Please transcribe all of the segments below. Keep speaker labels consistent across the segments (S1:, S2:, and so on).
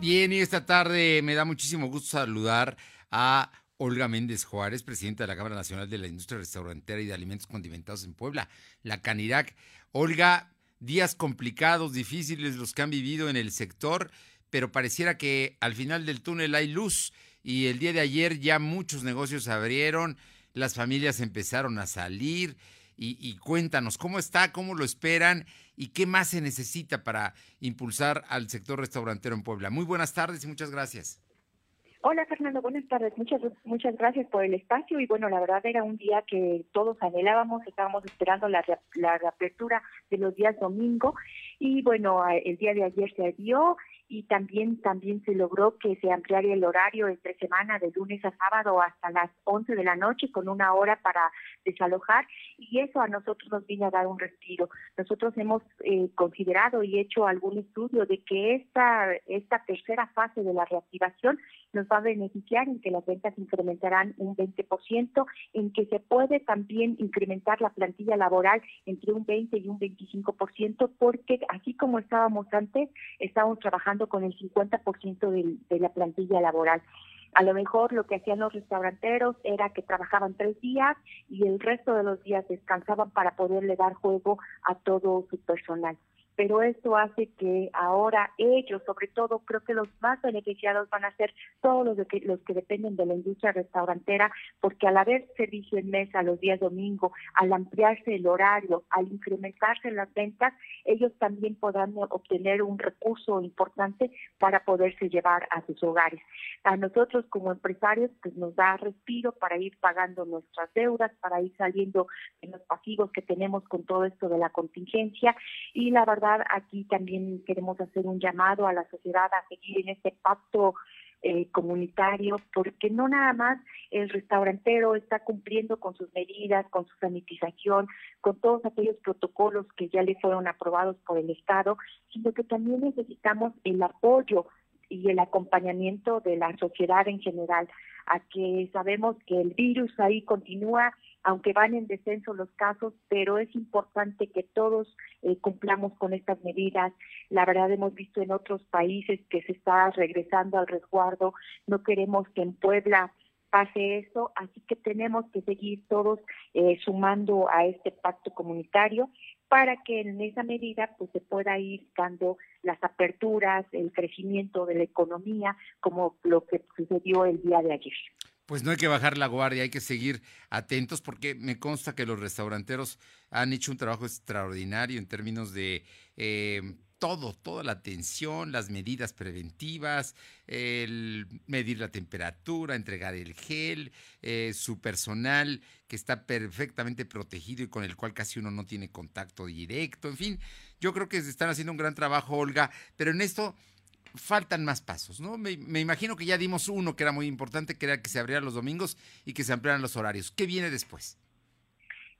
S1: Bien, y esta tarde me da muchísimo gusto saludar a Olga Méndez Juárez, presidenta de la Cámara Nacional de la Industria Restaurantera y de Alimentos Condimentados en Puebla, la Canirac. Olga, días complicados, difíciles los que han vivido en el sector, pero pareciera que al final del túnel hay luz y el día de ayer ya muchos negocios abrieron, las familias empezaron a salir y, cuéntanos cómo está, cómo lo esperan y qué más se necesita para impulsar al sector restaurantero en Puebla. Muy buenas tardes y muchas gracias.
S2: Hola Fernando, buenas tardes. Muchas muchas gracias por el espacio y bueno, la verdad era un día que todos anhelábamos, estábamos esperando la, la reapertura de los días domingo y bueno, el día de ayer se dio y también también se logró que se ampliara el horario entre semana de lunes a sábado hasta las 11 de la noche con una hora para desalojar y eso a nosotros nos viene a dar un respiro. Nosotros hemos eh, considerado y hecho algún estudio de que esta esta tercera fase de la reactivación nos va a beneficiar en que las ventas incrementarán un 20%, en que se puede también incrementar la plantilla laboral entre un 20 y un 25%, porque así como estábamos antes, estábamos trabajando con el 50% de, la plantilla laboral. A lo mejor lo que hacían los restauranteros era que trabajaban tres días y el resto de los días descansaban para poderle dar juego a todo su personal pero esto hace que ahora ellos, sobre todo, creo que los más beneficiados van a ser todos los, que, dependen de la industria restaurantera, porque al haber servicio en mesa los días domingo, al ampliarse el horario, al incrementarse las ventas, ellos también podrán obtener un recurso importante para poderse llevar a sus hogares. A nosotros como empresarios, pues nos da respiro para ir pagando nuestras deudas, para ir saliendo de los pasivos que tenemos con todo esto de la contingencia y la verdad aquí también queremos hacer un llamado a la sociedad a seguir en este pacto eh, comunitario, porque no nada más el restaurantero está cumpliendo con sus medidas, con su sanitización, con todos aquellos protocolos que ya le fueron aprobados por el Estado, sino que también necesitamos el apoyo y el acompañamiento de la sociedad en general, a que sabemos que el virus ahí continúa, aunque van en descenso los casos, pero es importante que todos eh, cumplamos con estas medidas. La verdad hemos visto en otros países que se está regresando al resguardo, no queremos que en Puebla pase eso, así que tenemos que seguir todos eh, sumando a este pacto comunitario para que en esa medida pues se pueda ir dando las aperturas, el crecimiento de la economía, como lo que sucedió el día de ayer.
S1: Pues no hay que bajar la guardia, hay que seguir atentos porque me consta que los restauranteros han hecho un trabajo extraordinario en términos de eh, todo, toda la atención, las medidas preventivas, el medir la temperatura, entregar el gel, eh, su personal que está perfectamente protegido y con el cual casi uno no tiene contacto directo, en fin, yo creo que están haciendo un gran trabajo, Olga, pero en esto faltan más pasos, ¿no? Me, me, imagino que ya dimos uno que era muy importante, que era que se abrieran los domingos y que se ampliaran los horarios. ¿Qué viene después?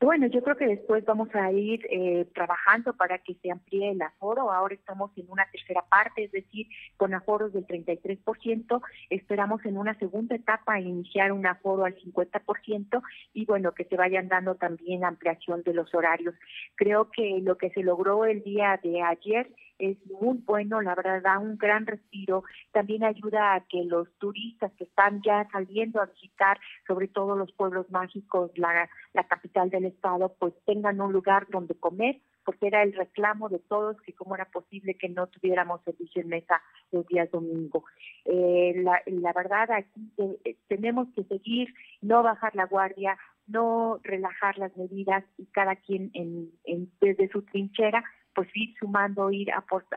S2: Bueno, yo creo que después vamos a ir eh, trabajando para que se amplíe el aforo. Ahora estamos en una tercera parte, es decir, con aforos del 33%. Esperamos en una segunda etapa iniciar un aforo al 50% y bueno, que se vayan dando también ampliación de los horarios. Creo que lo que se logró el día de ayer es muy bueno, la verdad da un gran respiro, también ayuda a que los turistas que están ya saliendo a visitar, sobre todo los pueblos mágicos, la, la capital del estado, pues tengan un lugar donde comer, porque era el reclamo de todos que cómo era posible que no tuviéramos servicio en mesa los días domingo. Eh, la, la verdad aquí eh, tenemos que seguir, no bajar la guardia, no relajar las medidas y cada quien en, en desde su trinchera pues ir sumando, ir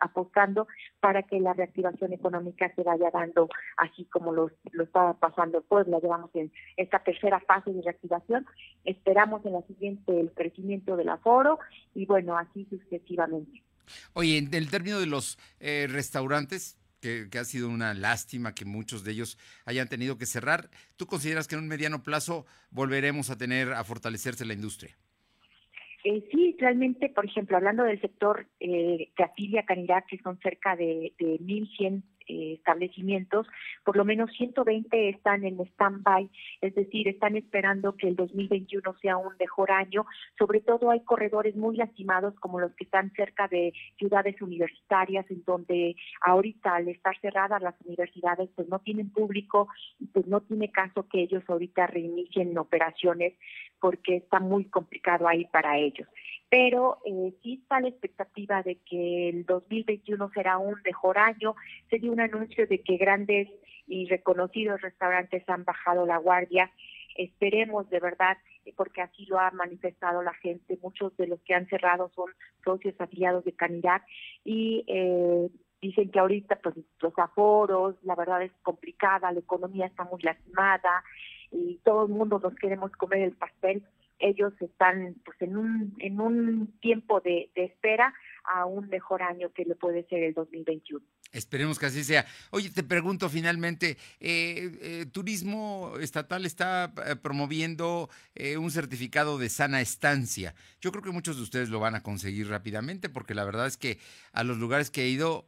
S2: apostando para que la reactivación económica se vaya dando así como lo, lo estaba pasando pues la Llevamos en esta tercera fase de reactivación. Esperamos en la siguiente el crecimiento del aforo y bueno, así sucesivamente.
S1: Oye, en el término de los eh, restaurantes, que, que, ha sido una lástima que muchos de ellos hayan tenido que cerrar. ¿Tú consideras que en un mediano plazo volveremos a tener, a fortalecerse la industria?
S2: Eh, sí, realmente, por ejemplo, hablando del sector eh, que afilia a Canidad, que son cerca de, de 1.100 eh, establecimientos, por lo menos 120 están en stand-by, es decir, están esperando que el 2021 sea un mejor año. Sobre todo hay corredores muy lastimados como los que están cerca de ciudades universitarias, en donde ahorita al estar cerradas las universidades pues no tienen público, pues no tiene caso que ellos ahorita reinicien operaciones porque está muy complicado ahí para ellos pero eh, sí está la expectativa de que el 2021 será un mejor año. Se dio un anuncio de que grandes y reconocidos restaurantes han bajado la guardia. Esperemos de verdad, porque así lo ha manifestado la gente. Muchos de los que han cerrado son socios afiliados de Canidad y eh, dicen que ahorita pues los aforos, la verdad es complicada, la economía está muy lastimada y todo el mundo nos queremos comer el pastel ellos están pues en un en un tiempo de, espera a un mejor año que le puede ser el 2021.
S1: Esperemos que así sea. Oye, te pregunto finalmente, eh, eh Turismo Estatal está eh, promoviendo eh, un certificado de sana estancia. Yo creo que muchos de ustedes lo van a conseguir rápidamente porque la verdad es que a los lugares que he ido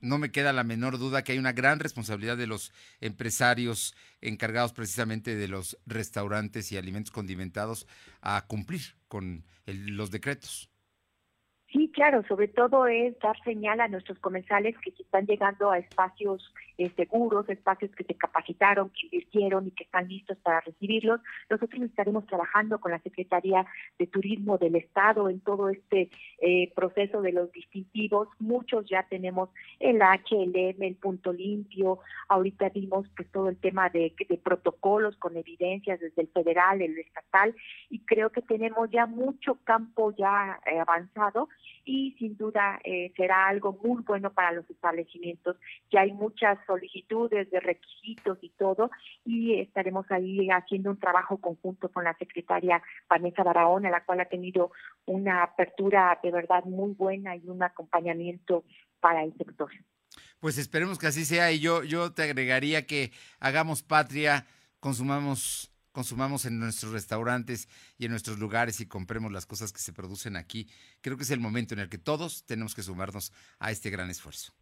S1: no me queda la menor duda que hay una gran responsabilidad de los empresarios encargados precisamente de los restaurantes y alimentos condimentados a cumplir con los decretos.
S2: Sí, claro, sobre todo es dar señal a nuestros comensales que están llegando a espacios eh, seguros, espacios que se capacitaron, que invirtieron y que están listos para recibirlos. Nosotros estaremos trabajando con la Secretaría de Turismo del Estado en todo este eh, proceso de los distintivos. Muchos ya tenemos el HLM, el punto limpio. Ahorita vimos pues todo el tema de, de protocolos con evidencias desde el federal, el estatal y creo que tenemos ya mucho campo ya eh, avanzado y sin duda eh, será algo muy bueno para los establecimientos. Ya hay muchas solicitudes de requisitos y todo y estaremos ahí haciendo un trabajo conjunto con la secretaria Vanessa Barahona, la cual ha tenido una apertura de verdad muy buena y un acompañamiento para el sector.
S1: Pues esperemos que así sea y yo, yo te agregaría que hagamos patria, consumamos consumamos en nuestros restaurantes y en nuestros lugares y compremos las cosas que se producen aquí. Creo que es el momento en el que todos tenemos que sumarnos a este gran esfuerzo.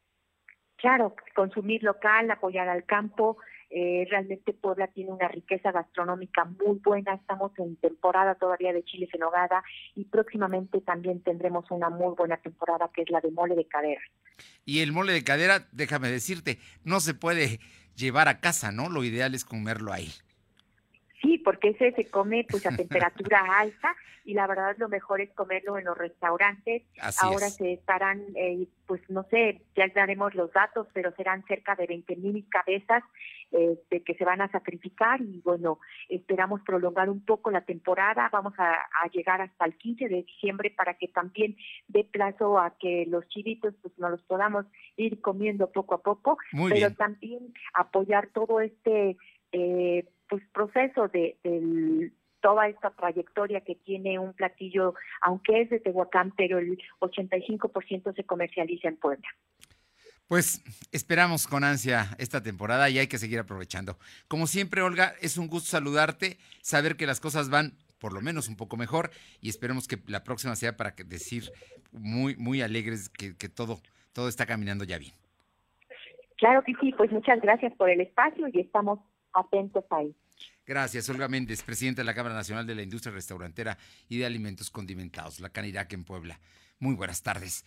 S2: Claro, consumir local, apoyar al campo. Eh, realmente Puebla tiene una riqueza gastronómica muy buena. Estamos en temporada todavía de chiles en hogada y próximamente también tendremos una muy buena temporada que es la de mole de cadera.
S1: Y el mole de cadera, déjame decirte, no se puede llevar a casa, ¿no? Lo ideal es comerlo ahí.
S2: Sí, porque ese se come pues a temperatura alta y la verdad lo mejor es comerlo en los restaurantes. Ahora se estarán, eh, pues no sé, ya daremos los datos, pero serán cerca de 20 mil cabezas eh, de que se van a sacrificar y bueno, esperamos prolongar un poco la temporada. Vamos a, llegar hasta el 15 de diciembre para que también dé plazo a que los chivitos pues nos los podamos ir comiendo poco a poco, pero también apoyar todo este eh, pues proceso de, toda esta trayectoria que tiene un platillo, aunque es de Tehuacán, pero el 85% se comercializa en Puebla.
S1: Pues esperamos con ansia esta temporada y hay que seguir aprovechando. Como siempre, Olga, es un gusto saludarte, saber que las cosas van por lo menos un poco mejor y esperemos que la próxima sea para decir muy, muy alegres que, que todo, todo está caminando ya bien.
S2: Claro que sí, pues muchas gracias por el espacio y estamos atentos ahí.
S1: Gracias, Olga Méndez, presidenta de la Cámara Nacional de la Industria Restaurantera y de Alimentos Condimentados, la Canirac en Puebla. Muy buenas tardes.